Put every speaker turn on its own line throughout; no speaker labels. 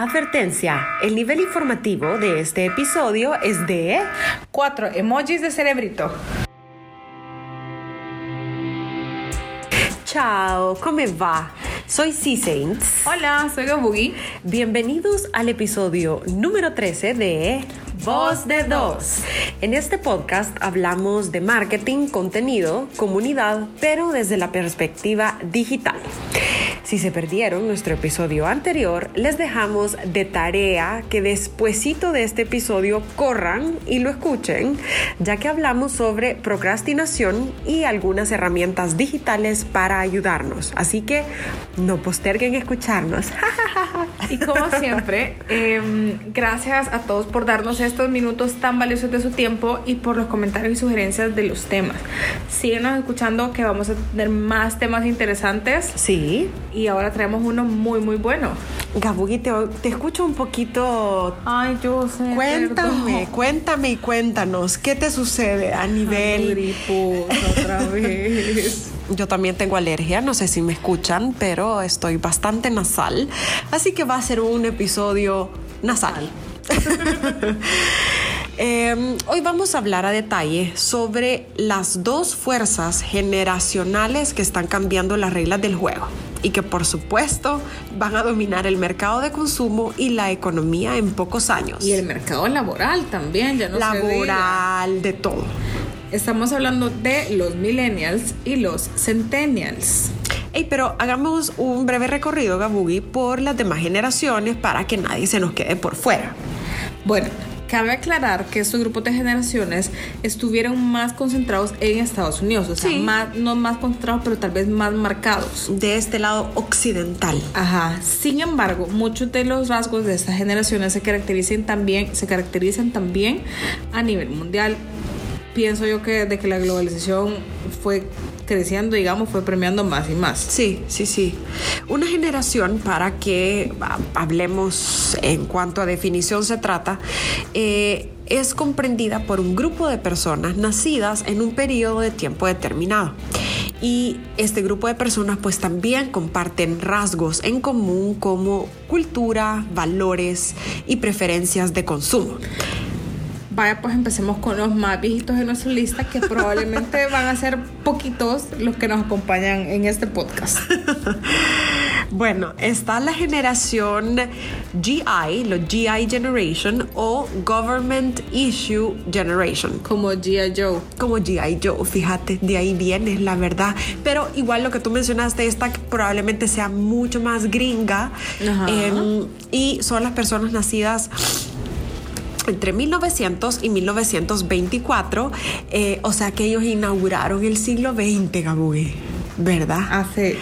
Advertencia, el nivel informativo de este episodio es de...
Cuatro emojis de cerebrito.
Ciao, ¿cómo va? Soy C-Saints.
Hola, soy Gabugi.
Bienvenidos al episodio número 13 de Voz de Dos. En este podcast hablamos de marketing, contenido, comunidad, pero desde la perspectiva digital. Si se perdieron nuestro episodio anterior, les dejamos de tarea que despuesito de este episodio corran y lo escuchen, ya que hablamos sobre procrastinación y algunas herramientas digitales para ayudarnos. Así que no posterguen escucharnos.
Y como siempre, eh, gracias a todos por darnos estos minutos tan valiosos de su tiempo y por los comentarios y sugerencias de los temas. Síguenos escuchando que vamos a tener más temas interesantes.
Sí.
Y ahora traemos uno muy, muy bueno.
Gabugi, te, te escucho un poquito
Ay, yo sé.
Cuéntame,
perdón.
cuéntame y cuéntanos, ¿qué te sucede a nivel...
otra vez.
Yo también tengo alergia, no sé si me escuchan, pero estoy bastante nasal, así que va a ser un episodio nasal. Eh, hoy vamos a hablar a detalle sobre las dos fuerzas generacionales que están cambiando las reglas del juego y que por supuesto van a dominar el mercado de consumo y la economía en pocos años.
Y el mercado laboral también, ya no
laboral, de todo.
Estamos hablando de los millennials y los centennials.
Ey, pero hagamos un breve recorrido, Gabugi, por las demás generaciones para que nadie se nos quede por fuera.
Bueno, cabe aclarar que estos grupos de generaciones estuvieron más concentrados en Estados Unidos, o sea,
Sí.
más, no más concentrados, pero tal vez más marcados.
De este lado occidental.
Ajá. Sin embargo, muchos de los rasgos de estas generaciones se caracterizan también, se caracterizan también a nivel mundial. Pienso yo que de que la globalización fue creciendo, digamos, fue premiando más y más.
Sí, sí, sí. Una generación, para que ah, hablemos en cuanto a definición se trata, eh, es comprendida por un grupo de personas nacidas en un periodo de tiempo determinado. Y este grupo de personas pues también comparten rasgos en común como cultura, valores y preferencias de consumo.
Vaya, pues empecemos con los más viejitos de nuestra lista, que probablemente van a ser poquitos los que nos acompañan en este podcast.
Bueno, está la generación GI, lo GI Generation o Government Issue Generation.
Como G.I. Joe.
Como GI Joe, fíjate, de ahí viene, la verdad. Pero igual lo que tú mencionaste, esta probablemente sea mucho más gringa.
Ajá.
eh, y son las personas nacidas entre 1900 y 1924. eh, o sea que ellos inauguraron el siglo XX, Gabugi. ¿Verdad?
Hace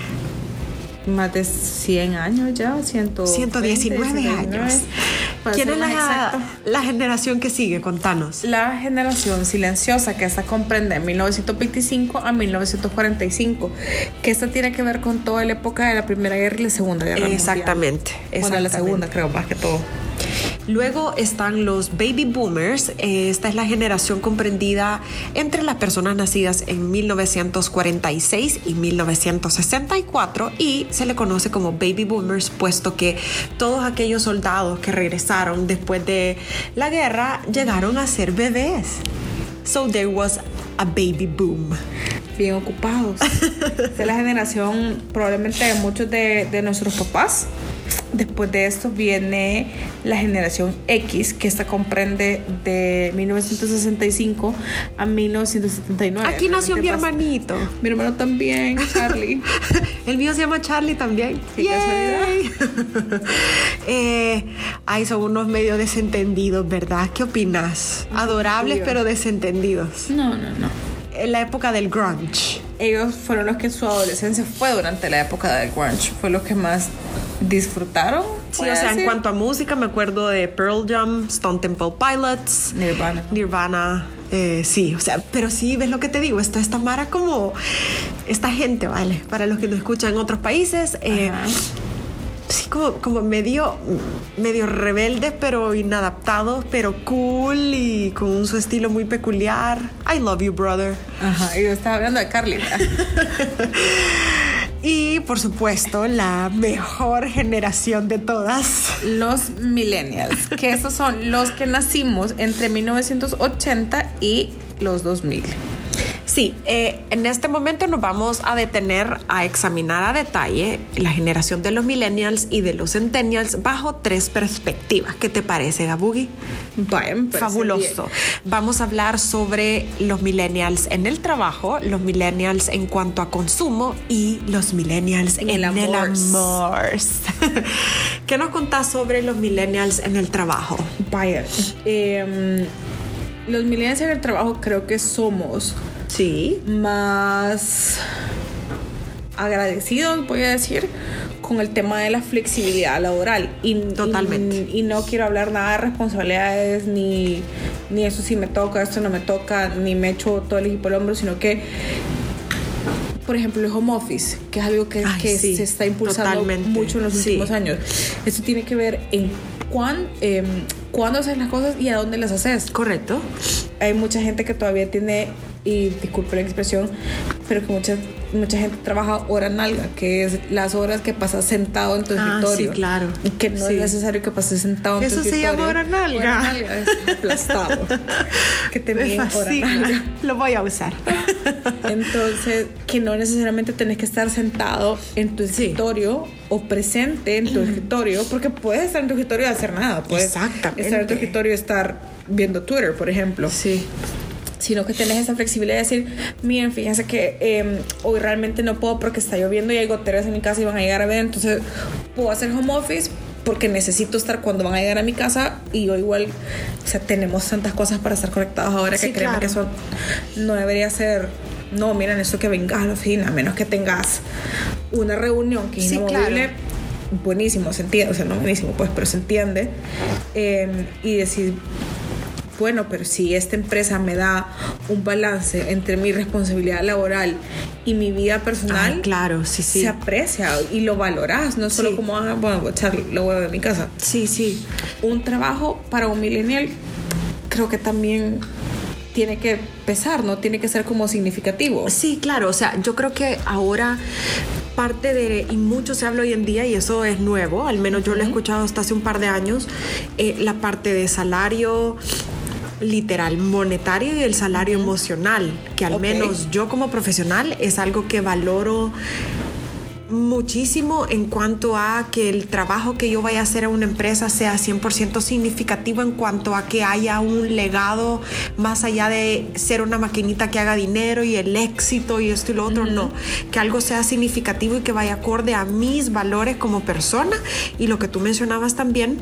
más de 100 años ya, 100,
119 años. ¿Quién es la, la generación que sigue? Contanos.
La generación silenciosa, que esta comprende 1925 a 1945, que esta tiene que ver con toda la época de la Primera Guerra y la Segunda Guerra Mundial.
Exactamente.
Bueno, la segunda creo más que todo.
Luego están los baby boomers. Eh, Esta es la generación comprendida entre las personas nacidas en 1946 y 1964 y se le conoce como baby boomers puesto que todos aquellos soldados que regresaron después de la guerra llegaron a ser bebés. So there was a baby boom.
Bien ocupados. Esta es la generación probablemente de muchos de, de nuestros papás. Después de esto viene la generación X, que esta comprende de 1965 a 1979.
Aquí nació mi hermanito.
Mi hermano también, Charlie.
El mío se llama Charlie también.
Qué
Yay. eh, ay, son unos medio desentendidos, ¿verdad? ¿Qué opinas? Adorables, pero desentendidos.
No, no, no.
En la época del grunge.
Ellos fueron los que su adolescencia fue durante la época del grunge. Fue lo que más disfrutaron.
Sí, o sea, en cuanto a música, me acuerdo de Pearl Jam, Stone Temple Pilots,
Nirvana.
Nirvana. eh, sí, o sea, pero sí, ves lo que te digo, esto esta Mara como esta gente, ¿vale? Para los que nos escuchan en otros países, eh, sí, como, como medio, medio rebeldes, pero inadaptados, pero cool y con su estilo muy peculiar. I love you, brother.
Ajá, y yo estaba hablando de Carly.
Y por supuesto, la mejor generación de todas.
Los millennials, que esos son los que nacimos entre 1980 y los 2000.
Sí, eh, en este momento nos vamos a detener a examinar a detalle la generación de los millennials y de los centennials bajo tres perspectivas. ¿Qué te parece, Gabugi? Fabuloso. Vamos a hablar sobre los millennials en el trabajo, los millennials en cuanto a consumo y los millennials en, el amor. ¿Qué nos contás sobre los millennials en el trabajo?
Vaya, em, los millennials en el trabajo creo que somos
Sí.
Más agradecidos, voy a decir, con el tema de la flexibilidad laboral. Y,
Totalmente.
Y, no quiero hablar nada de responsabilidades, ni, ni eso si me toca, esto no me toca, ni me echo todo el equipo al hombro, sino que por ejemplo, el home office, que es algo que, se está impulsando mucho en los últimos años. Esto tiene que ver en cuán, eh, cuándo haces las cosas y a dónde las haces.
Correcto.
Hay mucha gente que todavía tiene y disculpe la expresión, pero que mucha, mucha gente trabaja hora nalga, que es las horas que pasas sentado en tu ah, escritorio.
Sí, claro.
Y que no es necesario que pases sentado en
tu
escritorio.
Eso se llama hora nalga. Hora
nalga, es aplastado. que te Me hora nalga.
Lo voy a usar.
Entonces, que no necesariamente tenés que estar sentado en tu escritorio o presente en tu escritorio, porque puedes estar en tu escritorio y hacer nada. Puedes
Exactamente.
estar en tu escritorio y estar viendo Twitter, por ejemplo.
Sí
sino que tenés esa flexibilidad de decir, miren, fíjense que em, hoy realmente no puedo porque está lloviendo y hay goteras en mi casa y van a llegar a ver, entonces puedo hacer home office porque necesito estar cuando van a llegar a mi casa y yo igual, o sea, tenemos tantas cosas para estar conectados ahora que creo que eso no debería ser, no, miren, eso que vengas a la oficina, a menos que tengas una reunión que es sí, buenísimo, se entiende, o sea, no buenísimo, pues, pero se entiende, em, y decir, bueno, pero si esta empresa me da un balance entre mi responsabilidad laboral y mi vida personal,
claro, sí, sí.
se aprecia y lo valoras, no solo como, ah, bueno, voy a echar lo huevo de mi casa.
Sí, sí.
Un trabajo para un millennial creo que también tiene que pesar, ¿no? Tiene que ser como significativo.
Sí, claro, o sea, yo creo que ahora parte de, y mucho se habla hoy en día, y eso es nuevo, al menos yo lo he escuchado hasta hace un par de años, eh, la parte de salario, literal monetario y el salario emocional, que al menos yo como profesional es algo que valoro muchísimo en cuanto a que el trabajo que yo vaya a hacer a una empresa sea 100% significativo en cuanto a que haya un legado más allá de ser una maquinita que haga dinero y el éxito y esto y lo otro, no, que algo sea significativo y que vaya acorde a mis valores como persona y lo que tú mencionabas también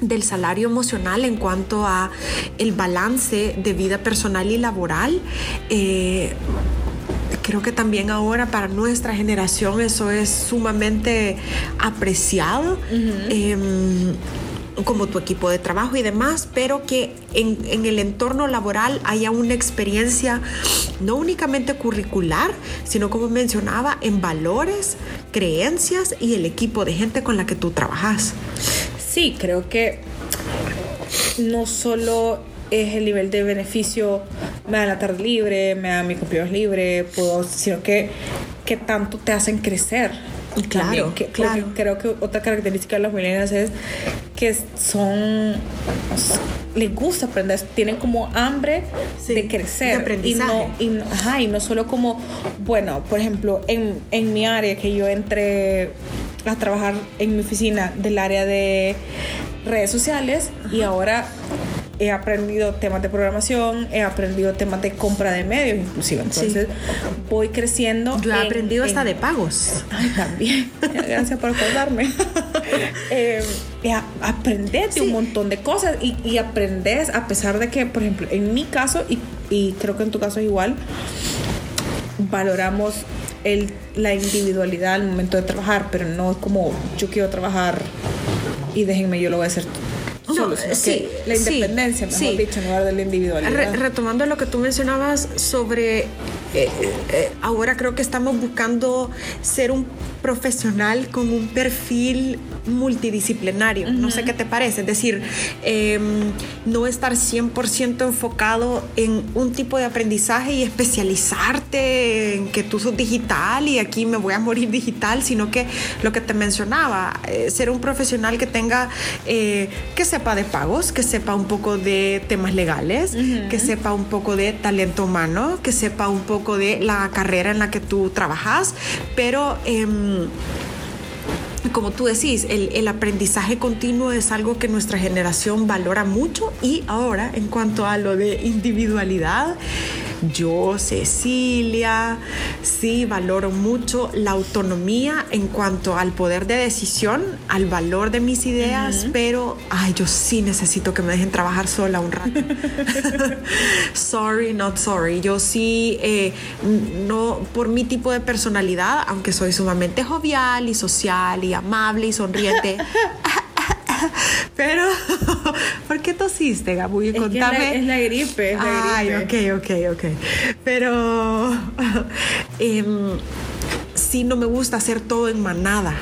del salario emocional en cuanto a el balance de vida personal y laboral. Eh, creo que también ahora para nuestra generación eso es sumamente apreciado. Em, como tu equipo de trabajo y demás, pero que en, en, el entorno laboral haya una experiencia no únicamente curricular, sino como mencionaba, en valores, creencias y el equipo de gente con la que tú trabajas.
Sí, creo que no solo es el nivel de beneficio, me da la tarde libre, me da mi cumpleaños libre, puedo, sino que, que tanto te hacen crecer.
Y claro,
que, claro. Creo que otra característica de los millennials es que son les gusta aprender, tienen como hambre de crecer.
De aprendizaje.
Y no, y, ajá, y no solo como, bueno, por ejemplo, en, en mi área que yo entré a trabajar en mi oficina del área de redes sociales y ahora he aprendido temas de programación, he aprendido temas de compra de medios inclusive. Entonces voy creciendo.
Yo he aprendido hasta de pagos.
Ay, también. Gracias por acordarme. eh, aprendes de un montón de cosas y, y, aprendes a pesar de que, por ejemplo, en mi caso, y, y creo que en tu caso es igual, valoramos el, la individualidad al momento de trabajar, pero no como yo quiero trabajar y déjenme, yo lo voy a hacer
no, sí,
la independencia, mejor dicho, en lugar de la individualidad.
retomando lo que tú mencionabas sobre, eh, eh, ahora creo que estamos buscando ser un profesional con un perfil multidisciplinario. No sé qué te parece. Es decir, em, no estar 100% enfocado en un tipo de aprendizaje y especializarte en que tú sos digital y aquí me voy a morir digital, sino que lo que te mencionaba, eh, ser un profesional que tenga, eh, que sepa de pagos, que sepa un poco de temas legales, que sepa un poco de talento humano, que sepa un poco de la carrera en la que tú trabajas, pero... Em, como tú decís, el, el, aprendizaje continuo es algo que nuestra generación valora mucho y ahora en cuanto a lo de individualidad, yo, Cecilia, sí valoro mucho la autonomía en cuanto al poder de decisión, al valor de mis ideas, pero ay, yo sí necesito que me dejen trabajar sola un rato. sorry, not sorry. Yo sí, eh, no, por mi tipo de personalidad, aunque soy sumamente jovial y social y amable y sonriente. Pero, ¿por qué tosiste, Gabu?
Es Contame. es, la, gripe, es la
Ay, ok, ok, ok. Pero, eh, sí no me gusta hacer todo en manada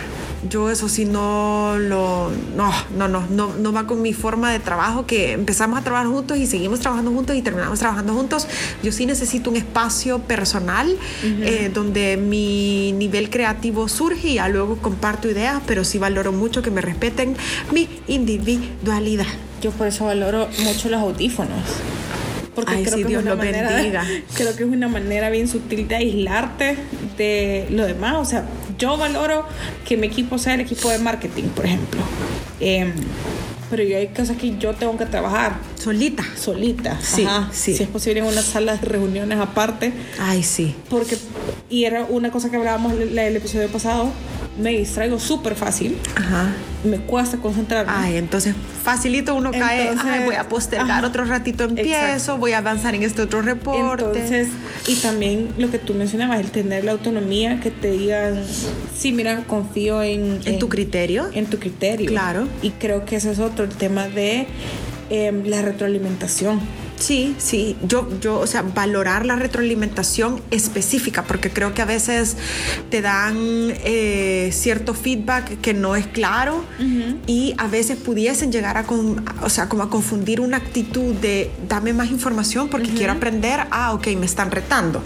yo eso sí no lo, no, no, no, no, no va con mi forma de trabajo, que empezamos a trabajar juntos y seguimos trabajando juntos y terminamos trabajando juntos. Yo sí necesito un espacio personal eh, donde mi nivel creativo surge y ya luego comparto ideas, pero sí valoro mucho que me respeten mi individualidad.
Yo por eso valoro mucho los audífonos porque creo que Dios es una manera, Creo que es una manera bien sutil de aislarte de lo demás. O sea, yo valoro que mi equipo sea el equipo de marketing, por ejemplo. Em, pero yo hay cosas que yo tengo que trabajar.
Solita.
Solita. Sí, sí. Si es posible en una sala de reuniones aparte.
Ay, sí.
Porque, y era una cosa que hablábamos en el episodio pasado, me distraigo súper fácil. Ajá. Me cuesta concentrarme.
Ay, entonces facilito uno cae, ay, voy a postergar otro ratito empiezo, voy a avanzar en este otro reporte.
Entonces, y también lo que tú mencionabas, el tener la autonomía, que te digan, sí, mira, confío en...
En, tu criterio.
En tu criterio.
Claro.
Y creo que ese es otro, el tema de em, la retroalimentación
Sí, sí, yo, yo, o sea, valorar la retroalimentación específica, porque creo que a veces te dan eh, cierto feedback que no es claro y a veces pudiesen llegar a, o sea, como a confundir una actitud de dame más información porque quiero aprender, ah, ok, me están retando.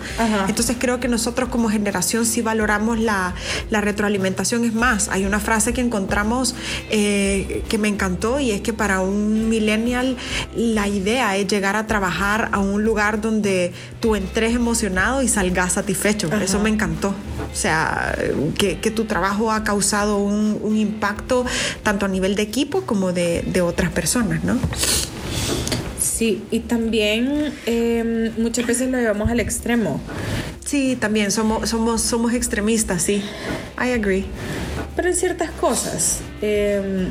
Entonces creo que nosotros como generación sí valoramos la, la, retroalimentación. Es más, hay una frase que encontramos eh, que me encantó y es que para un millennial la idea es llegar a trabajar a un lugar donde tú entres emocionado y salgas satisfecho. Eso me encantó. O sea, que, tu trabajo ha causado un, impacto tanto a nivel de equipo como de, otras personas, ¿no?
Sí, y también em, muchas veces lo llevamos al extremo.
Sí, también somos, somos, somos extremistas, sí. I agree.
Pero en ciertas cosas. Em,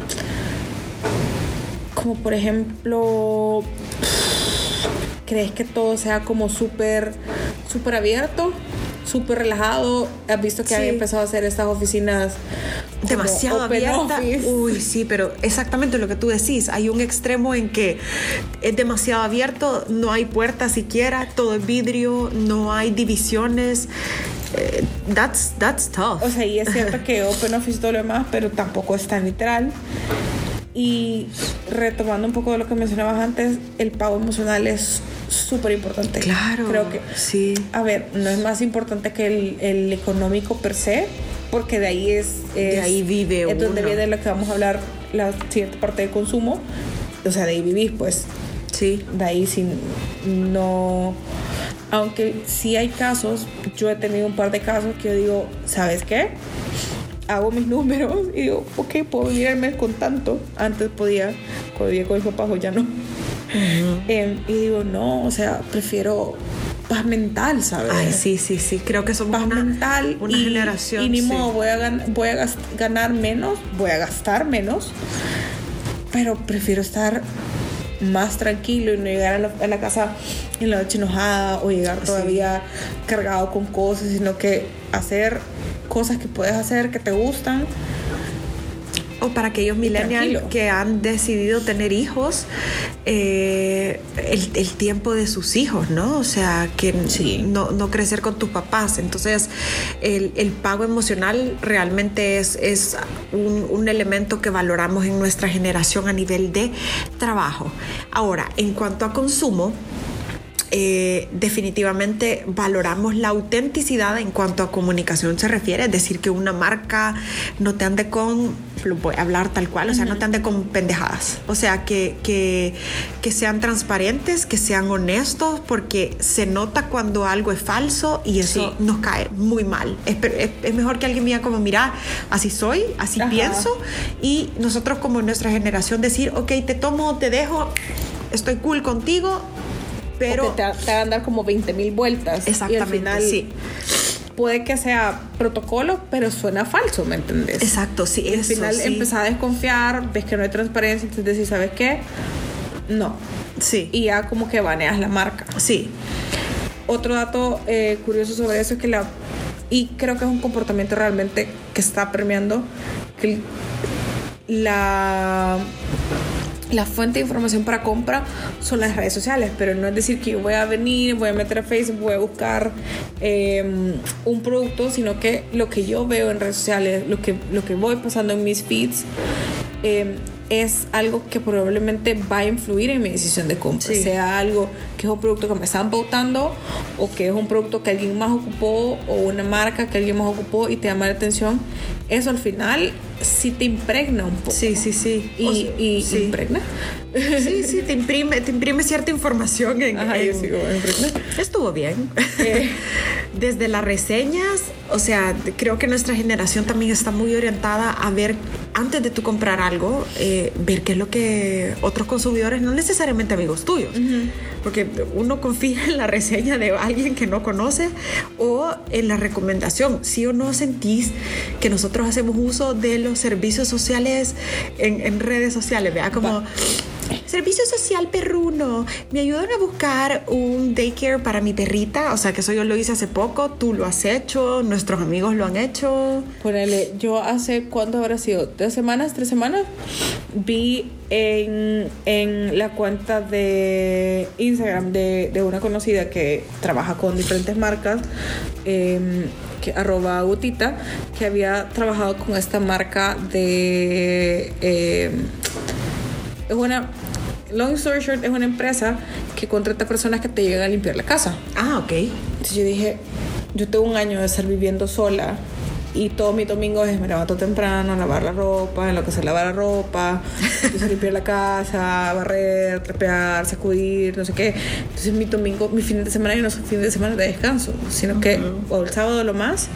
como por ejemplo crees que todo sea como súper, súper abierto, súper relajado. Has visto que han empezado a hacer estas oficinas
demasiado abiertas. Uy, sí, pero exactamente lo que tú decís. Hay un extremo en que es demasiado abierto, no hay puertas siquiera, todo es vidrio, no hay divisiones. Eh, that's, that's tough.
O sea, y es cierto que Open Office todo lo demás, pero tampoco es tan literal. Y retomando un poco de lo que mencionabas antes, el pago emocional es súper importante.
Claro.
Creo que.
Sí.
A ver, no es más importante que el, el económico per se, porque de ahí es.
de ahí vive
Es donde viene lo que vamos a hablar, la siguiente parte de consumo. O sea, de ahí vivís, pues.
Sí.
De ahí sin. No. Aunque sí hay casos, yo he tenido un par de casos que yo digo, ¿sabes qué? Hago mis números y digo, ok, puedo vivir el mes con tanto. Antes podía, cuando vivía con mis papás, ya no. Em, y digo, no, o sea, prefiero paz mental, ¿sabes?
Ay, sí, sí, sí. Creo que somos
paz
una,
mental
una
y,
generación.
Y ni modo, voy a, voy a ganar menos, voy a gastar menos, pero prefiero estar más tranquilo y no llegar a la, casa en la noche enojada o llegar todavía cargado con cosas, sino que hacer cosas que puedes hacer que te gustan.
O para aquellos millennials que han decidido tener hijos, eh, el, el tiempo de sus hijos, ¿no? O sea, que
Sí.
no, no crecer con tus papás. Entonces, el, el pago emocional realmente es, es un, un elemento que valoramos en nuestra generación a nivel de trabajo. Ahora, en cuanto a consumo, eh, definitivamente valoramos la autenticidad en cuanto a comunicación se refiere, es decir, que una marca no te ande con, lo voy a hablar tal cual, o sea, no te ande con pendejadas, o sea, que, que, que sean transparentes, que sean honestos, porque se nota cuando algo es falso y eso
Sí.
nos cae muy mal. Es, pe- es- es mejor que alguien diga como, mira, así soy, así
Ajá.
pienso, y nosotros como nuestra generación decir, ok, te tomo, te dejo, estoy cool contigo, pero...
Te, te hagan dar como 20 mil vueltas.
Exactamente,
Y al final
sí.
puede que sea protocolo, pero suena falso, ¿me entendés?
Exacto, sí,
Y al
eso,
final
sí.
empezás a desconfiar, ves que no hay transparencia, entonces decís, ¿sabes qué? No.
Sí,
Y ya como que baneas la marca.
sí,
Otro dato eh, curioso sobre eso es que la... Y creo que es un comportamiento realmente que está premiando que la... La fuente de información para compra son las redes sociales, pero no es decir que yo voy a venir, voy a meter a Facebook, voy a buscar eh, un producto, sino que lo que yo veo en redes sociales, lo que, lo que voy pasando en mis feeds, eh, es algo que probablemente va a influir en mi decisión de compra.
Sí.
Sea algo que es un producto que me están pautando o que es un producto que alguien más ocupó o una marca que alguien más ocupó y te llama la atención. Eso al final sí te impregna un poco.
sí, sí, sí.
Y,
O sea,
y
sí.
impregna.
Sí, sí, te imprime, te imprime cierta información en,
Ajá, yo
en-
sigo, impregna.
Estuvo bien.
Eh.
Desde las reseñas, o sea, creo que nuestra generación también está muy orientada a ver, antes de tú comprar algo, eh, ver qué es lo que otros consumidores, no necesariamente amigos tuyos, porque uno confía en la reseña de alguien que no conoce o en la recomendación. Si o no sentís que nosotros hacemos uso de los servicios sociales en, en redes sociales, vea como... Servicio social perruno. Me ayudan a buscar un daycare para mi perrita. O sea, que eso yo lo hice hace poco. Tú lo has hecho. Nuestros amigos lo han hecho.
Ponele, yo hace, ¿cuánto habrá sido? ¿Dos semanas? ¿Tres semanas? Vi en, en la cuenta de Instagram de, de una conocida que trabaja con diferentes marcas, eh, que, arroba gutita, que había trabajado con esta marca de... eh, es una... Long story short, es una empresa que contrata personas que te llegan a limpiar la casa.
Ah, ok.
Entonces yo dije, yo tengo un año de estar viviendo sola y todo mi domingo es me levanto temprano, lavar la ropa, en lo que se lava la ropa, limpiar la casa, barrer, trapear, sacudir, no sé qué. Entonces mi domingo, mi fin de semana, yo no son fin de semana de descanso, sino que o el sábado lo más,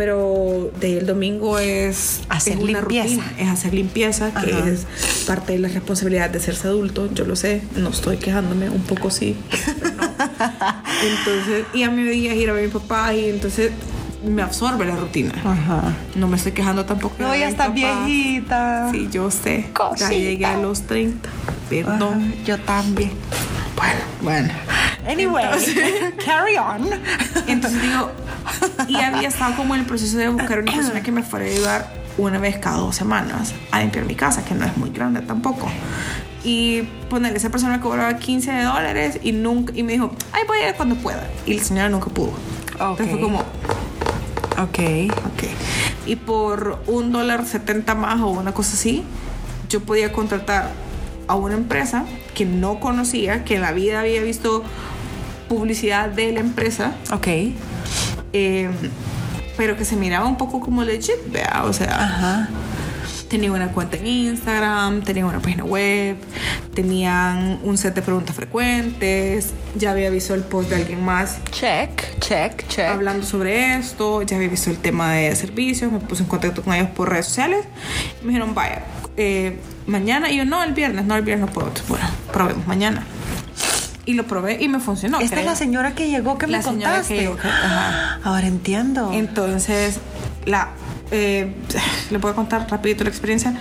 pero de el domingo es
Hacer
es una
limpieza.
rutina, es hacer limpieza, que
Ajá.
es parte de la responsabilidad de serse adulto, yo lo sé, no estoy quejándome, un poco sí, pero no. Entonces, y a mí me digas ir a ver a mi papá y entonces me absorbe la rutina.
Ajá.
No me estoy quejando tampoco.
No, ya
papá.
viejita.
Sí, yo sé.
Cosita.
Ya llegué a los 30. Perdón.
Ajá, yo también.
Bueno, bueno.
Anyway, carry on.
Entonces digo, y había estado como en el proceso de buscar una persona que me fuera a ayudar una vez cada dos semanas a limpiar mi casa, que no es muy grande tampoco. Y poner esa persona me cobraba 15 dólares y nunca y me dijo, ay, voy a ir cuando pueda. Y la señora nunca pudo. Entonces fue como,
Ok.
ok. Y por un dólar 70 más o una cosa así, yo podía contratar a una empresa que no conocía, que en la vida había visto publicidad de la empresa
Ok.
Eh, pero que se miraba un poco como legit, ¿vea? O sea,
Ajá.
tenían una cuenta en Instagram, tenían una página web, tenían un set de preguntas frecuentes, ya había visto el post de alguien más
Check, check, check.
hablando sobre esto, ya había visto el tema de servicios, me puse en contacto con ellos por redes sociales, me dijeron, vaya, eh, mañana, y yo, no, el viernes, no, el viernes no puedo, bueno, probemos mañana. Y lo probé y me funcionó.
Esta es
creo.
la señora que llegó que
La
me contaste.
que llegó, que- ajá.
Ahora entiendo.
Entonces, la, eh, le voy a contar rapidito la experiencia.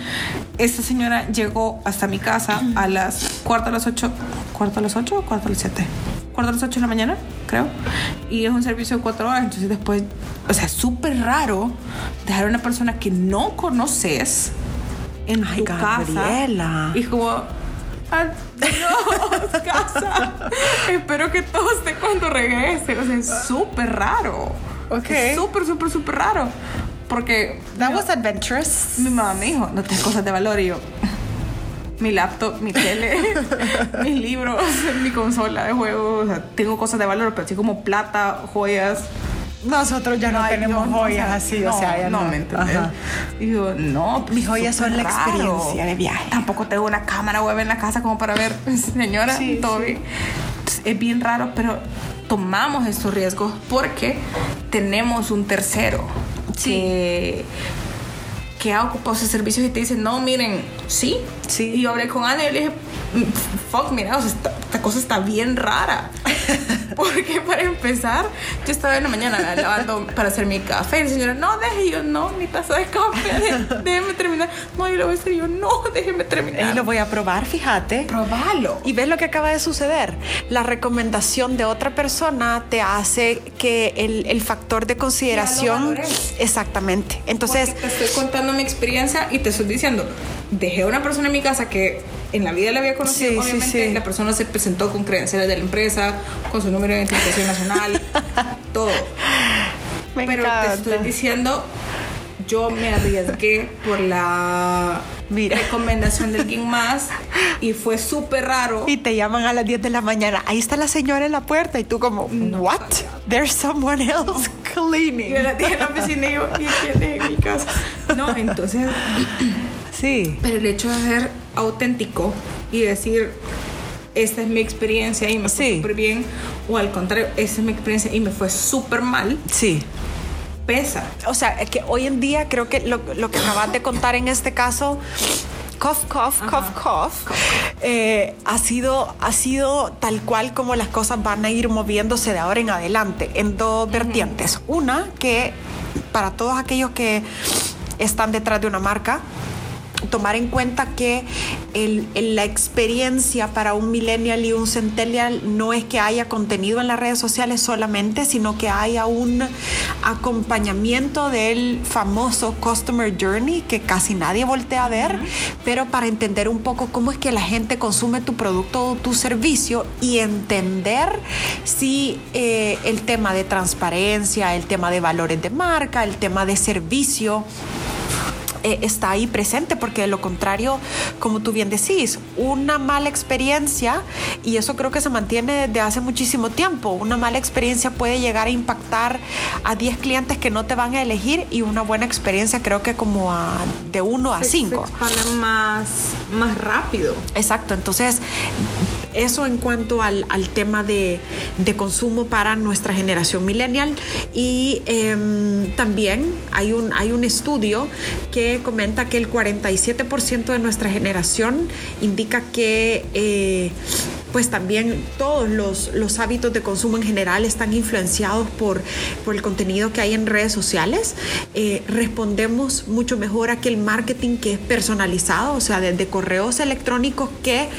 Esta señora llegó hasta mi casa a las cuarto a las ocho, cuarto a las ocho o cuarto a las siete. Cuarto a las ocho de la mañana, creo. Y es un servicio de cuatro horas. Entonces después, o sea, es súper raro dejar a una persona que no conoces en
Ay,
tu
Gabriela.
casa. Y como, adiós, casa. Espero que todo esté cuando regrese. O sea, es súper raro.
Ok.
Es súper, súper, súper raro. Porque
That was adventurous.
mi mamá me dijo, no tienes cosas de valor. Y yo, mi laptop, mi tele, mis libros, mi consola de juegos. O sea, tengo cosas de valor, pero así como plata, joyas.
Nosotros ya no, tenemos joyas
sea,
así,
no,
o sea, ya
no,
no.
me entiendes.
Ajá.
Y yo, no, pues,
Mis joyas son la
raro.
experiencia de viaje.
Tampoco tengo una cámara web en la casa como para ver, señora,
Sí,
todo
sí.
bien. Entonces, es bien raro, pero tomamos estos riesgos porque tenemos un tercero
Sí.
que que ha ocupado sus servicios y te dice, no, miren, sí.
Sí.
Y yo hablé con Ana y le dije, "Mm, fuck, mira, o sea, esta, esta cosa está bien rara. Porque para empezar, yo estaba en la mañana lavando para hacer mi café y la señora, no, deje, y yo, no, mi taza de café, déjeme terminar. No, yo lo voy a hacer, y yo, no, déjeme terminar.
Y lo voy a probar, fíjate.
Probalo.
Y ves lo que acaba de suceder. La recomendación de otra persona te hace que el, el factor de consideración. Exactamente. Entonces,
Porque te estoy contando mi experiencia y te estoy diciendo, dejé a una persona en mi casa que en la vida la había conocido,
Sí, sí,
obviamente
sí.
la persona se presentó con credenciales de la empresa, con su número de identificación nacional, todo.
me
Pero
encanta.
te estoy diciendo, yo me arriesgué por la
Mira.
recomendación de alguien más y fue súper raro.
Y te llaman a las 10 de la mañana. Ahí está la señora en la puerta. Y tú, como, ¿what? There's someone else cleaning.
Yo la dije en la oficina y yo, ¿y quién es en mi casa? No, entonces
Sí.
Pero el hecho de ser auténtico y decir, esta es mi experiencia y me fue
Sí.
súper bien, o al contrario, esta es mi experiencia y me fue súper mal,
Sí.
pesa.
O sea, es que hoy en día creo que lo, lo que acabas de contar en este caso, cough, cough, cough, cough, eh, ha, sido, ha sido tal cual como las cosas van a ir moviéndose de ahora en adelante, en dos vertientes. Una, que para todos aquellos que están detrás de una marca, tomar en cuenta que el- el- la experiencia para un millennial y un centennial no es que haya contenido en las redes sociales solamente, sino que haya un acompañamiento del famoso Customer Journey que casi nadie voltea a ver, pero para entender un poco cómo es que la gente consume tu producto o tu servicio y entender si eh, el tema de transparencia, el tema de valores de marca, el tema de servicio, eh, está ahí presente, porque de lo contrario, como tú bien decís, una mala experiencia, y eso creo que se mantiene desde hace muchísimo tiempo, una mala experiencia puede llegar a impactar a 10 clientes que no te van a elegir y una buena experiencia creo que como a de 1 a
Se-
5.
Se expande más, más rápido.
Exacto, entonces eso en cuanto al, al tema de, de consumo para nuestra generación millennial y em, también hay un, hay un estudio que comenta que el 47% de nuestra generación indica que eh, pues también todos los, los hábitos de consumo en general están influenciados por, por el contenido que hay en redes sociales. Eh, respondemos mucho mejor a aquel marketing que es personalizado, o sea, desde correos electrónicos que...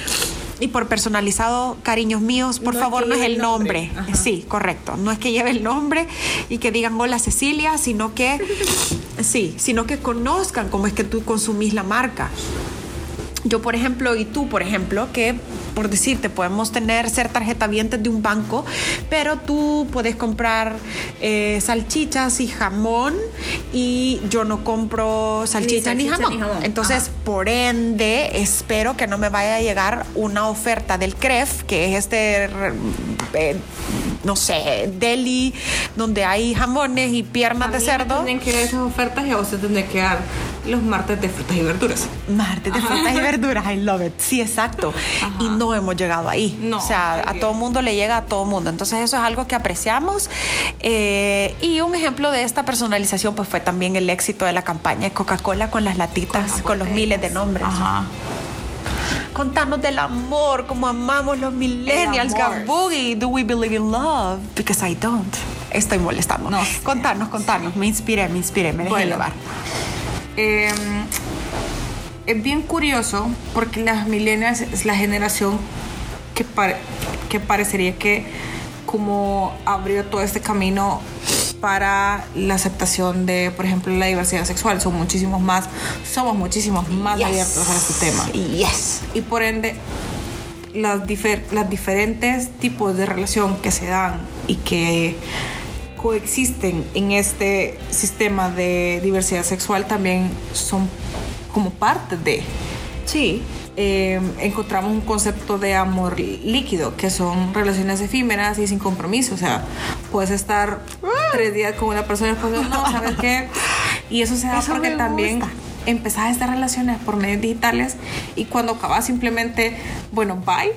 Y por personalizado, cariños míos, por
No
favor, no es el
nombre.
nombre. Sí, correcto. No es que lleve el nombre y que digan hola Cecilia, sino que sí, sino que conozcan cómo es que tú consumís la marca. Yo, por ejemplo, y tú, por ejemplo, que por decirte, podemos tener, ser tarjetavientes de un banco, pero tú puedes comprar eh, salchichas y jamón y yo no compro salchicha ni,
salchicha
jamón.
ni jamón.
Entonces, por ende, espero que no me vaya a llegar una oferta del CREF, que es este, eh, no sé, deli, donde hay jamones y piernas
A
de
mí
cerdo.
Tendrían que esas ofertas y a vos te que dar los martes de frutas y verduras.
Martes de frutas y verduras, I love it. Sí, exacto. Y no hemos llegado ahí.
No,
o sea, a todo mundo le llega a todo mundo. Entonces eso es algo que apreciamos. Eh, y un ejemplo de esta personalización pues fue también el éxito de la campaña de Coca-Cola con las latitas, con, los miles de nombres.
Ajá.
Contanos del amor, como amamos los millennials. Gabugi. Do we believe in love? Because I don't. Estoy molestando.
No
contanos, contanos. Me inspiré, me inspiré, me dejé
Bueno.
llevar.
Eh, es bien curioso porque las millennials es la generación que, que parecería que como abrió todo este camino para la aceptación de, por ejemplo, la diversidad sexual. Son muchísimos más, somos muchísimos más
Yes.
abiertos a este tema.
Yes.
Y por ende, las, difer- las diferentes tipos de relación que se dan y que coexisten en este sistema de diversidad sexual también son como parte de.
Sí.
Eh, encontramos un concepto de amor líquido, que son relaciones efímeras y sin compromiso. O sea, puedes estar tres días con una persona y después no, ¿sabes qué? Y eso se da
Eso
porque también empezás estas relaciones por medios digitales y cuando acabas simplemente, bueno, bye.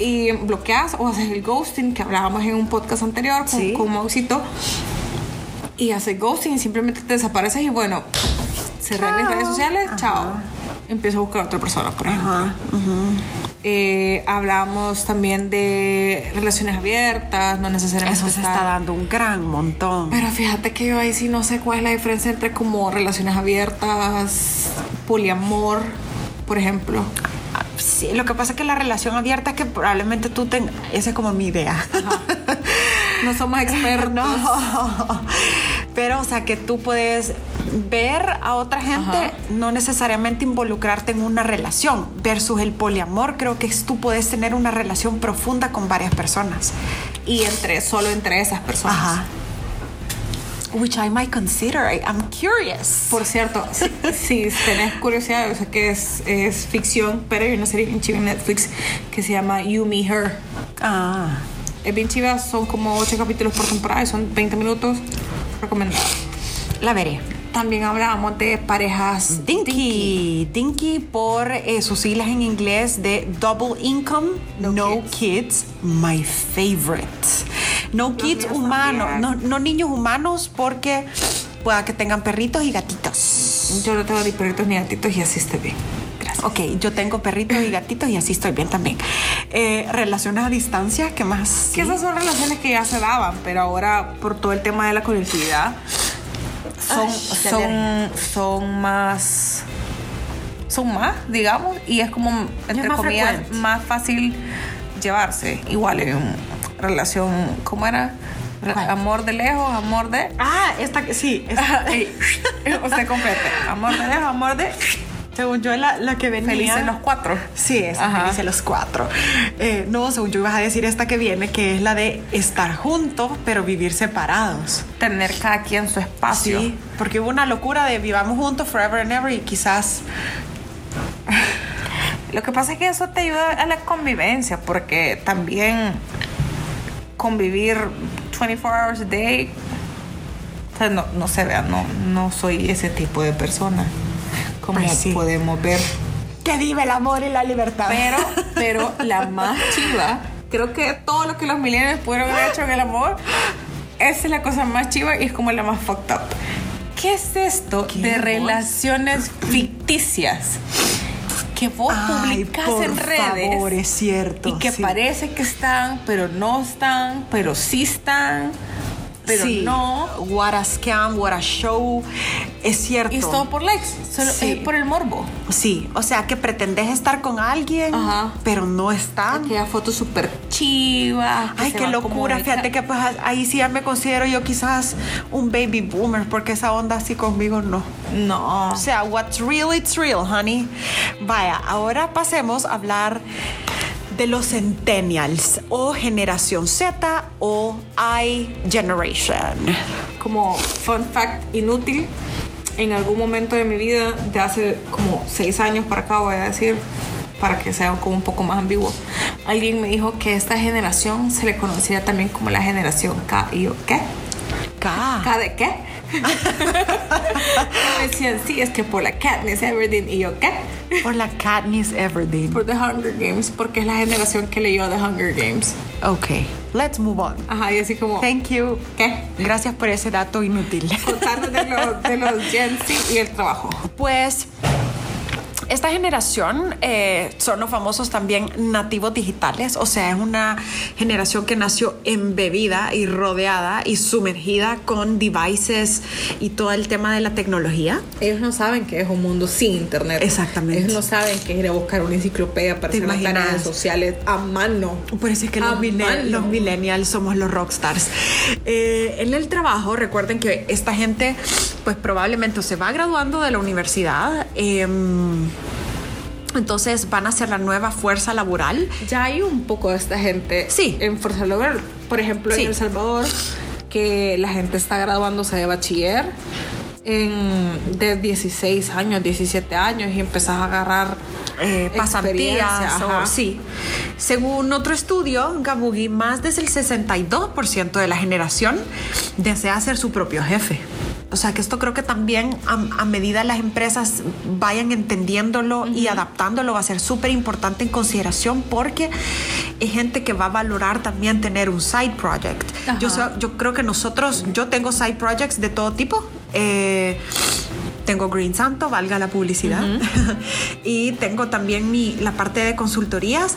Y bloqueas o haces el ghosting que hablábamos en un podcast anterior con,
Sí.
con Mausito. Y haces ghosting y simplemente te desapareces y bueno, cerré mis redes sociales,
Ajá.
chao. Empiezo a buscar a otra persona, por ejemplo.
Ajá.
Eh, hablamos también de relaciones abiertas, no necesariamente
Eso se
estar-
está dando un gran montón.
Pero fíjate que yo ahí sí no sé cuál es la diferencia entre como relaciones abiertas, poliamor, por ejemplo.
Sí, lo que pasa es que la relación abierta es que probablemente tú tengas. Esa es como mi idea.
No somos expertos.
No. Pero, o sea, que tú puedes ver a otra gente,
Ajá.
no necesariamente involucrarte en una relación. Versus el poliamor, creo que es, tú puedes tener una relación profunda con varias personas.
Y entre, solo entre esas personas.
Ajá. Which I might consider. I- I'm curious.
Por cierto, si, si tenés curiosidad, yo sé que es, es ficción, pero hay una serie bien chiva en Netflix que se llama You, Me, Her.
Ah.
Es bien chiva, son como 8 capítulos por temporada y son 20 minutos. Recomendado.
La veré.
También hablábamos de parejas
Dinky. Dinky por eh, sus siglas en inglés de Double Income, No,
No
kids.
kids.
my favorite. No kids humanos, no, no niños humanos porque pueda que tengan perritos y gatitos.
Yo no tengo ni perritos ni gatitos y así estoy bien. Gracias.
Ok, yo tengo perritos y gatitos y así estoy bien también. Eh, relaciones a distancia, ¿qué más?
Que esas son relaciones que ya se daban, pero ahora por todo el tema de la conectividad son,
Ay,
son, son más son más, digamos, y es como entre
más
comillas
frecuente.
más fácil llevarse. Igual en una relación, ¿cómo era? Amor de lejos, amor de
Ah, esta que sí. es-
o sea, complete. Amor de lejos, amor de
según yo, la, la que venía.
felices los cuatro.
Sí, esa
Ajá.
felices los cuatro. Eh, no, según yo ibas a decir esta que viene, que es la de estar juntos, pero vivir separados.
Tener cada quien su espacio.
Sí, porque hubo una locura de vivamos juntos forever and ever y quizás
Lo que pasa es que eso te ayuda a la convivencia, porque también convivir 24 hours a day, o sea, no, no se vea, no, no soy ese tipo de persona, como
sí.
podemos ver.
que vive el amor y la libertad.
Pero, pero la más chiva, creo que todo lo que los millennials pudieron haber hecho en el amor, esa es la cosa más chiva y es como la más fucked up. ¿Qué es esto
¿Qué
de relaciones ficticias? Que vos
Ay,
publicás
por
en redes.
favor, es cierto.
Y que
sí.
parece que están, pero no están, pero sí están, pero
Sí.
no.
What a scam, what a show. Es cierto.
Y es todo por likes, solo
Sí.
es por el morbo.
Sí, o sea que pretendes estar con alguien,
Ajá.
pero no están.
Aquella foto súper chiva.
Ay, qué locura. Fíjate que pues ahí sí ya me considero yo quizás un baby boomer, porque esa onda así conmigo no.
No.
O sea, what's real, it's real, honey. Vaya, ahora pasemos a hablar de los centennials o generación Z o I generation.
Como fun fact inútil, en algún momento de mi vida, de hace como seis años para acá, voy a decir, para que sea como un poco más ambiguo, alguien me dijo que esta generación se le conocía también como la generación K. Y yo, ¿qué?
K.
¿K de qué? me decían, sí, es que por la Katniss Everdeen. Y yo, ¿qué?
Por la Katniss Everdeen.
Por The Hunger Games, porque es la generación que leyó The Hunger Games.
Ok, let's move on.
Ajá, y así como,
Thank you.
¿qué?
Gracias por ese dato inútil.
Contarnos de los, de los Gen Z y el trabajo.
Pues esta generación eh, son los famosos también nativos digitales, o sea, es una generación que nació embebida y rodeada y sumergida con devices y todo el tema de la tecnología.
Ellos no saben que es un mundo sin internet.
Exactamente.
Ellos no saben que es ir a buscar una enciclopedia para
¿Te
hacer las tareas sociales a mano.
Por eso es que los,
mano.
los millennials somos los rockstars. Eh, en el trabajo, recuerden que esta gente, pues probablemente se va graduando de la universidad. em, entonces van a ser la nueva fuerza laboral.
Ya hay un poco de esta gente
Sí.
en fuerza laboral. Por ejemplo,
Sí.
en El Salvador, que la gente está graduándose de bachiller en, de 16 años, 17 años y empezás a agarrar
eh, pasantías. o- sí. Según otro estudio, Gabugi, más del 62% de la generación desea ser su propio jefe. O sea que esto creo que también a, a medida las empresas vayan entendiéndolo y adaptándolo va a ser súper importante en consideración porque es gente que va a valorar también tener un side project. Yo creo que nosotros, yo tengo side projects de todo tipo. Eh, tengo Green Santo, valga la publicidad. y tengo también mi, la parte de consultorías.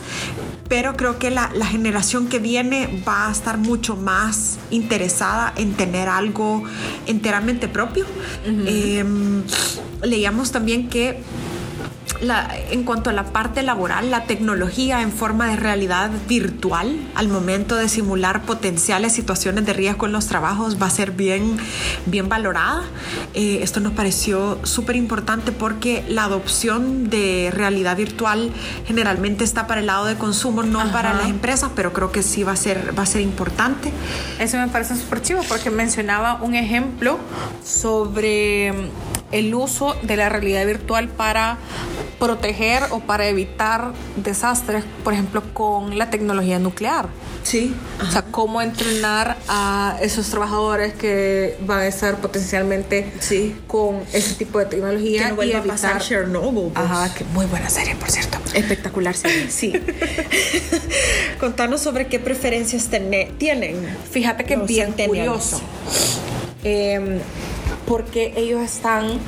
Pero creo que la, la generación que viene va a estar mucho más interesada en tener algo enteramente propio. Em, leíamos también que la- en cuanto a la parte laboral, la tecnología en forma de realidad virtual al momento de simular potenciales situaciones de riesgo en los trabajos va a ser bien, bien valorada. Eh, esto nos pareció súper importante porque la adopción de realidad virtual generalmente está para el lado de consumo, no
Ajá.
para las empresas, pero creo que sí va a ser, va a ser importante.
Eso me parece súper chivo porque mencionaba un ejemplo sobre el uso de la realidad virtual para proteger o para evitar desastres, por ejemplo, con la tecnología nuclear.
Sí.
O sea, cómo entrenar a esos trabajadores que van a estar potencialmente
Sí.
con ese tipo de tecnología
Que no vuelva
y
a pasar
evitar
Chernobyl. pues.
Ajá, que muy buena serie, por cierto.
Espectacular, sí. sí. Contanos sobre qué preferencias tienen.
Fíjate que bien curioso. Eh, porque ellos están,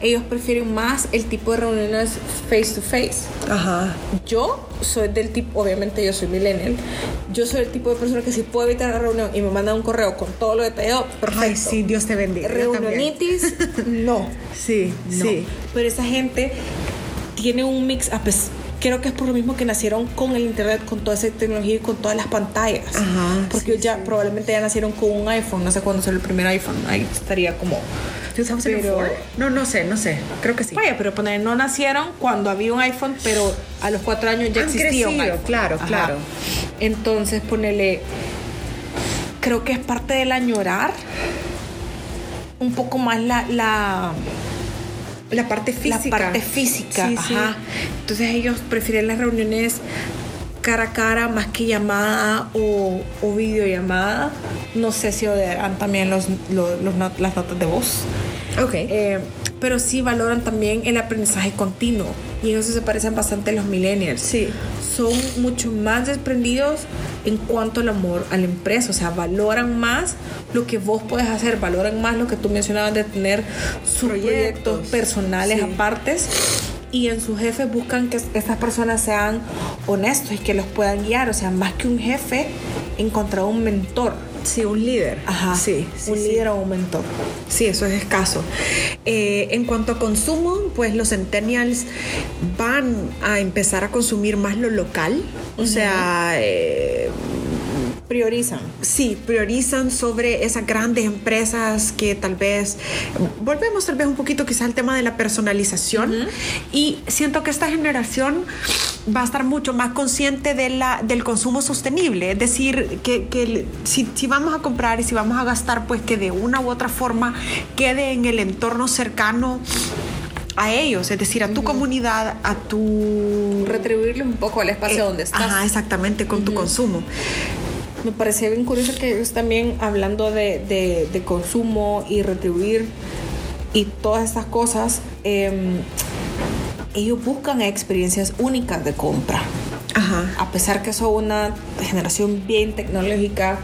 ellos prefieren más el tipo de reuniones face to face.
Ajá.
Yo soy del tipo, obviamente yo soy millennial, yo soy el tipo de persona que si puedo evitar la reunión y me manda un correo con todo lo detallado, perfecto.
Ay, sí, Dios te bendiga.
Reunionitis, no.
Sí,
No.
sí.
Pero esa gente tiene un mix, a pes- creo que es por lo mismo que nacieron con el internet, con toda esa tecnología y con todas las pantallas.
Ajá,
Porque
sí,
ya
sí.
probablemente ya nacieron con un iPhone, no sé cuándo salió el primer iPhone, ahí estaría como...
2004? No, no sé, no sé. Creo que sí.
Vaya, pero poner, no nacieron cuando había un iPhone, pero a los cuatro años ya
Han
existía un
crecido,
iPhone.
claro,
Ajá.
claro.
Entonces, ponele, creo que es parte del añorar un poco más la, la,
la parte física.
la parte física.
Sí, sí.
ajá. Entonces ellos prefieren las reuniones cara a cara más que llamada o, o videollamada. No sé si odiarán también los, los- las notas de voz.
Ok.
Eh, pero sí valoran también el aprendizaje continuo. Y en eso se parecen bastante a los millennials.
Sí.
Son mucho más desprendidos en cuanto al amor a la empresa. O sea, valoran más lo que vos puedes hacer, valoran más lo que tú mencionabas de tener sus proyectos,
Proyectos.
personales
Sí.
apartes. Y en sus jefes buscan que estas personas sean honestos y que los puedan guiar. O sea, más que un jefe, encontrar un mentor.
Sí, un líder.
Ajá.
Sí, sí,
un
sí.
líder o un mentor.
Sí, eso es escaso. Eh, en cuanto a consumo, pues los centennials van a empezar a consumir más lo local. O sea, eh,
Priorizan.
sí, priorizan sobre esas grandes empresas que tal vez, volvemos tal vez un poquito quizás al tema de la personalización y siento que esta generación va a estar mucho más consciente de la, del consumo sostenible, es decir, que, si, si vamos a comprar y si vamos a gastar, pues que de una u otra forma quede en el entorno cercano a ellos, es decir, a tu comunidad, a tu...
Retribuirles un poco el espacio
Eh,
donde estás.
Ajá, exactamente, con tu consumo.
Me parecía bien curioso que ellos también hablando de, de- de consumo y retribuir y todas estas cosas, eh, ellos buscan experiencias únicas de compra.
Ajá.
A pesar que son una generación bien tecnológica,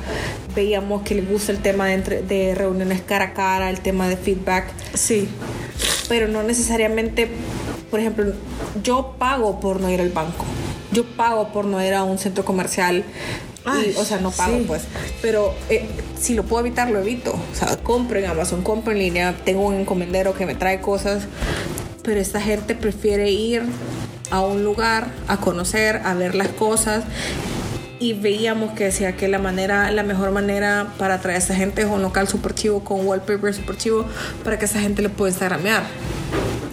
veíamos que les gusta el tema de, entre- de reuniones cara a cara, el tema de feedback,
Sí.
pero no necesariamente, por ejemplo, yo pago por no ir al banco, yo pago por no ir a un centro comercial. y, o sea, no pago
sí.
pues, pero eh, si lo puedo evitar, lo evito. O sea, compro en Amazon, compro en línea, tengo un encomendero que me trae cosas, pero esta gente prefiere ir a un lugar a conocer, a ver las cosas y veíamos que decía que la manera, la mejor manera para atraer a esa gente es un local super chivo con wallpaper super chivo para que esa gente le pueda instagramear.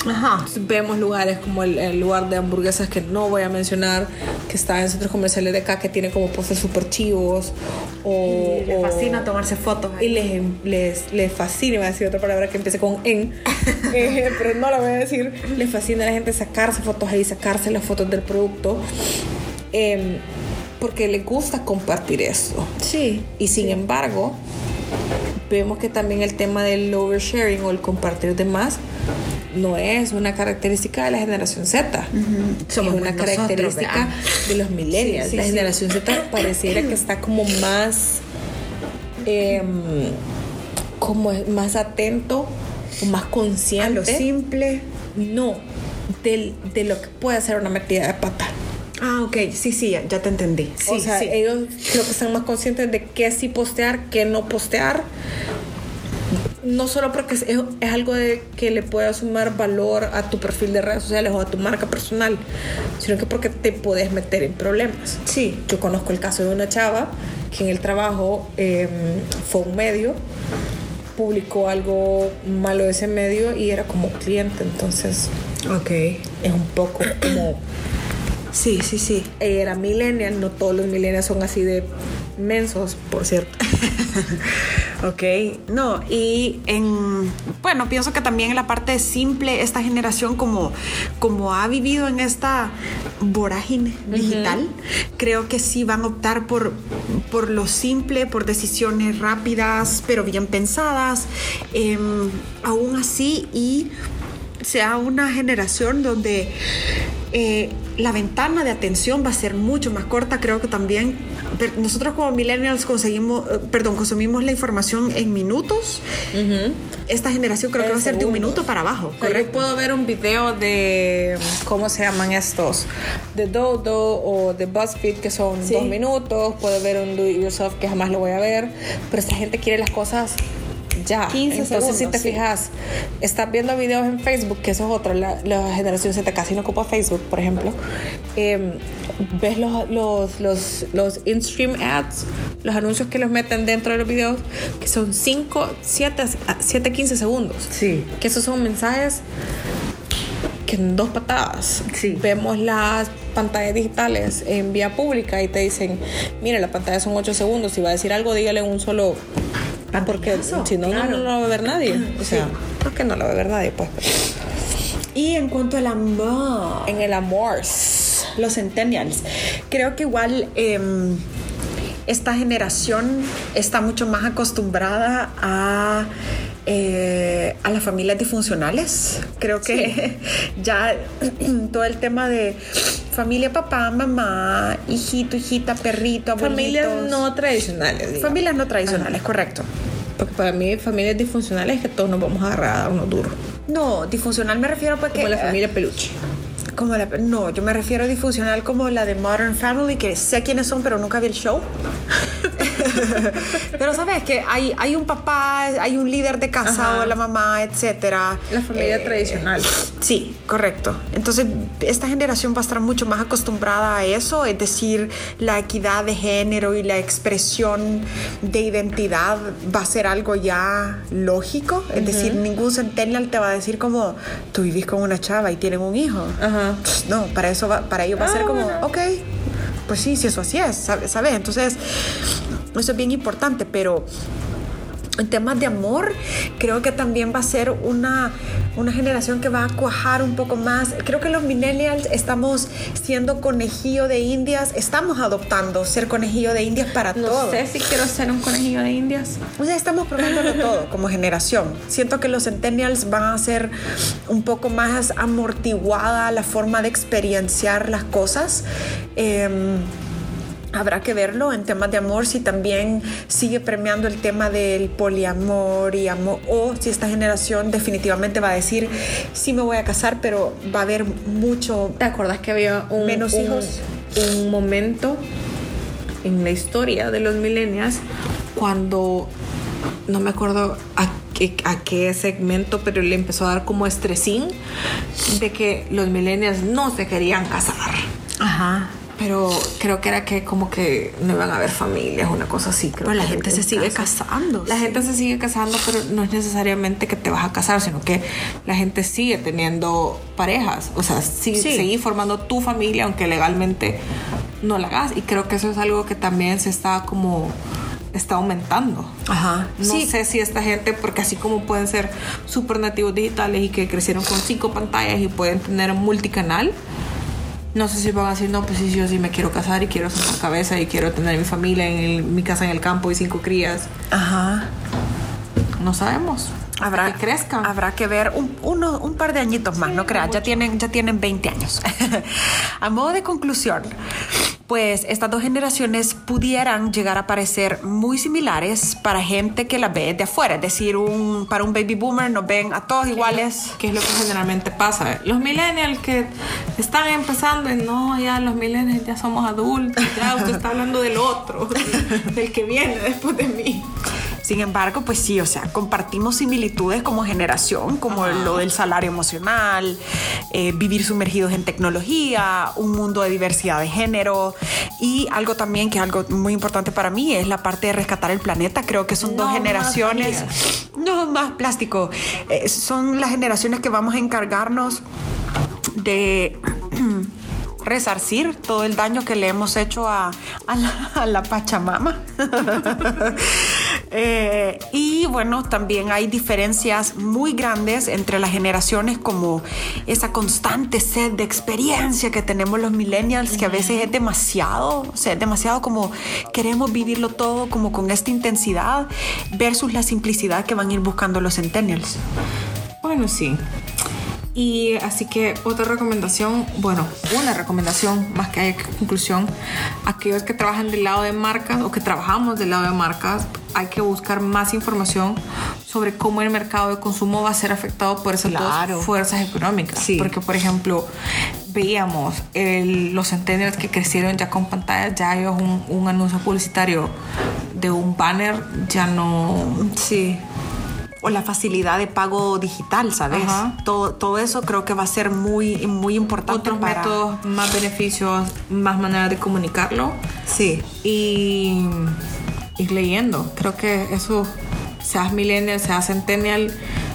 Ajá.
Vemos lugares como el, el lugar de hamburguesas que no voy a mencionar, que está en centros comerciales de acá, que tiene como postes super chivos. O,
Le
o-
fascina tomarse fotos.
Y les, les, les fascina, iba a decir otra palabra que empiece con en, eh, pero no la voy a decir. Les fascina a la gente sacarse fotos ahí, sacarse las fotos del producto, em, porque les gusta compartir eso.
Sí.
Y sin embargo, vemos que también el tema del oversharing o el compartir de más no es una característica de la generación Z.
Somos
es una característica de los millennials.
Sí, sí,
la
sí.
generación Z pareciera que está como más em, como más atento o más
A
consciente
lo simple.
no del- de lo que puede hacer una metida de pata.
Ah, ok. Sí, sí, ya, te entendí. Sí,
o sea,
sí.
ellos creo que están más conscientes de qué sí postear, qué no postear. No solo porque es, es algo de que le pueda sumar valor a tu perfil de redes sociales o a tu marca personal, sino que porque te puedes meter en problemas.
Sí.
Yo conozco el caso de una chava que en el trabajo eh, fue un medio, publicó algo malo de ese medio y era como cliente, entonces
Ok.
es un poco como
Sí, sí, sí.
ella era millennial, no todos los millennials son así de mensos, por cierto.
Ok, no, y en, bueno, pienso que también en la parte simple, esta generación como, como ha vivido en esta vorágine digital, creo que sí van a optar por, por lo simple, por decisiones rápidas, pero bien pensadas, em, aún así, y sea una generación donde eh, la ventana de atención va a ser mucho más corta. Creo que también nosotros como millennials conseguimos, eh, perdón, consumimos la información en minutos. Esta generación creo que
En
va a ser de un minuto para abajo.
O sea, yo puedo ver un video de, ¿cómo se llaman estos? De Dodo o de BuzzFeed, que son
Sí.
dos minutos. Puedo ver un Do It Yourself, que jamás lo voy a ver. Pero esta gente quiere las cosas ya.
15
Entonces, si
segundos,
te
sí.
fijas, estás viendo videos en Facebook, que eso es otro, la, la generación Z casi no ocupa Facebook, por ejemplo. Em, ves los, los, los, los in-stream ads, los anuncios que los meten dentro de los videos, que son 5, 7, 7, 15 segundos.
Sí.
Que esos son mensajes que en dos patadas.
Sí.
Vemos las pantallas digitales en vía pública y te dicen, mire, la pantalla son 8 segundos, si va a decir algo, dígale un solo... Porque
Pantallazo,
si no, no,
claro.
no lo va a ver nadie. O sea,
Sí.
creo que no lo va a ver nadie, pues.
Y en cuanto al amor,
En el amor.
los centennials, creo que igual em, esta generación está mucho más acostumbrada a, eh, a las familias disfuncionales. Creo que ya todo el tema de familia, papá, mamá, hijito, hijita, perrito, abuelitos.
Familias no tradicionales. digamos.
Familias no tradicionales, correcto.
Porque para mí, familias disfuncionales es que todos nos vamos a agarrar a unos duros.
No, disfuncional me refiero porque...
Como la familia peluche.
Como la, no, yo me refiero a disfuncional como la de Modern Family, que sé quiénes son, pero nunca vi el show. pero sabes que hay, hay un papá, hay un líder de casa
Ajá.
o la mamá, etcétera.
La familia
Eh,
tradicional.
Sí, correcto. Entonces, esta generación va a estar mucho más acostumbrada a eso, es decir, la equidad de género y la expresión de identidad va a ser algo ya lógico. Es decir, ningún centennial te va a decir como tú vivís con una chava y tienen un hijo. No, para eso va, para ellos va a
Ah,
ser como,
bueno.
ok, pues sí, si eso así es, ¿sabe- ¿sabes? Entonces, eso es bien importante, pero en temas de amor, creo que también va a ser una, una generación que va a cuajar un poco más. Creo que los millennials estamos siendo conejillo de indias, estamos adoptando ser conejillo de indias para
No
todo.
sé si quiero ser un conejillo de indias.
O sea, estamos probándolo todo como generación. Siento que los centennials van a ser un poco más amortiguada la forma de experienciar las cosas. Em, Habrá que verlo en temas de amor si también sigue premiando el tema del poliamor y amor o si esta generación definitivamente va a decir sí me voy a casar pero va a haber mucho
¿Te acuerdas que había un,
Menos
un-
hijos.
un momento en la historia de los millennials cuando no me acuerdo a qué, a qué segmento, pero le empezó a dar como estresín de que los millennials no se querían casar.
ajá
pero creo que era que como que no iban a haber familias, una cosa así. Creo
Pero la gente se sigue
caso.
casando.
La
sí.
gente se sigue casando, pero no es necesariamente que te vas a casar, sino que la gente sigue teniendo parejas. O sea, Sí. seguir formando tu familia, aunque legalmente no la hagas. Y creo que eso es algo que también se está como está aumentando.
Ajá.
No
sí.
sé si esta gente, porque así como pueden ser super nativos digitales y que crecieron con cinco pantallas y pueden tener multicanal, no sé si van a decir, no, pues sí, yo sí me quiero casar y quiero sentar cabeza y quiero tener mi familia en el- mi casa en el campo y cinco crías.
Ajá.
No sabemos.
Habrá
que crezcan.
Habrá que ver un, uno- un par de añitos más,
Sí,
no creas, ya tienen, ya tienen 20 años. a modo de conclusión, pues estas dos generaciones pudieran llegar a parecer muy similares para gente que las ve de afuera. Es decir, un, para un baby boomer nos ven a todos iguales.
Que es lo que generalmente pasa. Los millennials que están empezando y no, ya los millennials ya somos adultos, ya usted está hablando del otro, del que viene después de mí.
Sin embargo, pues sí, o sea, compartimos similitudes como generación, como lo del salario emocional, eh, vivir sumergidos en tecnología, un mundo de diversidad de género y algo también que es algo muy importante para mí es la parte de rescatar el planeta. Creo que son
No
dos generaciones. No más plástico. Eh, son las generaciones que vamos a encargarnos de resarcir todo el daño que le hemos hecho a, a la, a la Pachamama. Eh, y bueno, también hay diferencias muy grandes entre las generaciones, como esa constante sed de experiencia que tenemos los millennials, que a veces es demasiado, o sea, es demasiado como queremos vivirlo todo como con esta intensidad, versus la simplicidad que van a ir buscando los centennials.
Bueno, sí. Y así que otra recomendación, bueno, una recomendación más que hay conclusión, aquellos que trabajan del lado de marcas o que trabajamos del lado de marcas, hay que buscar más información sobre cómo el mercado de consumo va a ser afectado por esas
Claro.
dos fuerzas económicas.
Sí.
Porque, por ejemplo, veíamos el- los centennials que crecieron ya con pantallas, ya ellos un, un anuncio publicitario de un banner ya no
Sí. O la facilidad de pago digital, ¿sabes?
Ajá.
Todo, todo eso creo que va a ser muy, muy importante.
otros
para-
métodos, más beneficios, más maneras de comunicarlo
Sí.
y ir leyendo. Creo que eso, seas millennial, seas centennial,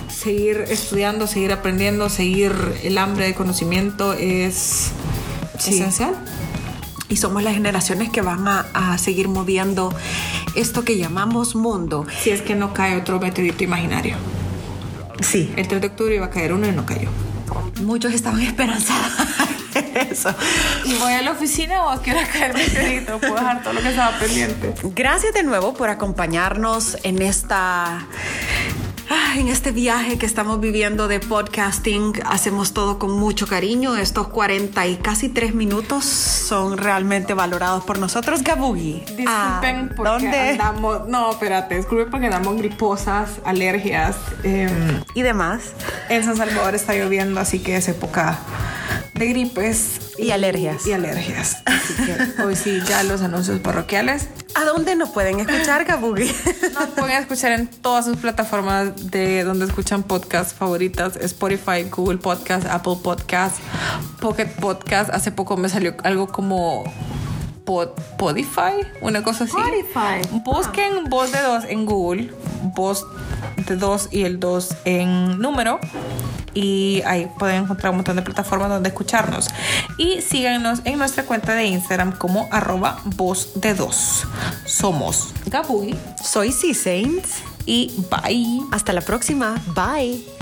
seguir estudiando, seguir aprendiendo, seguir el hambre de conocimiento es
Sí.
esencial.
Y somos las generaciones que van a, a seguir moviendo esto que llamamos mundo.
Si es que no cae otro meteorito imaginario.
Sí.
El 3 de octubre iba a caer uno y no cayó.
Muchos estaban esperanzados. Eso.
¿Y voy a la oficina o a qué hora cae el meteorito? Puedo dejar todo lo que estaba pendiente.
Gracias de nuevo por acompañarnos en esta en este viaje que estamos viviendo de podcasting. Hacemos todo con mucho cariño. Estos 40 y casi 3 minutos son realmente valorados por nosotros. Gabugi.
Disculpen
¿a
porque
¿Dónde?
andamos. No, espérate, disculpen porque andamos griposas, alergias. em,
Y demás.
en San Salvador está lloviendo, así que es época de gripes
Y alergias.
Y alergias. Así que hoy sí, ya los anuncios parroquiales.
¿A dónde nos pueden escuchar, Gabugi?
Nos pueden escuchar en todas sus plataformas de donde escuchan podcasts favoritas: Spotify, Google Podcast, Apple Podcast, Pocket Podcast. Hace poco me salió algo como Pod- Podify, una cosa así.
Spotify.
Busquen voz de dos en Google, voz de dos y el dos en número. Y ahí pueden encontrar un montón de plataformas donde escucharnos. Y síganos en nuestra cuenta de Instagram como arroba voz de dos. Somos Gabugi
Soy C Saints.
y bye.
Hasta la próxima. Bye.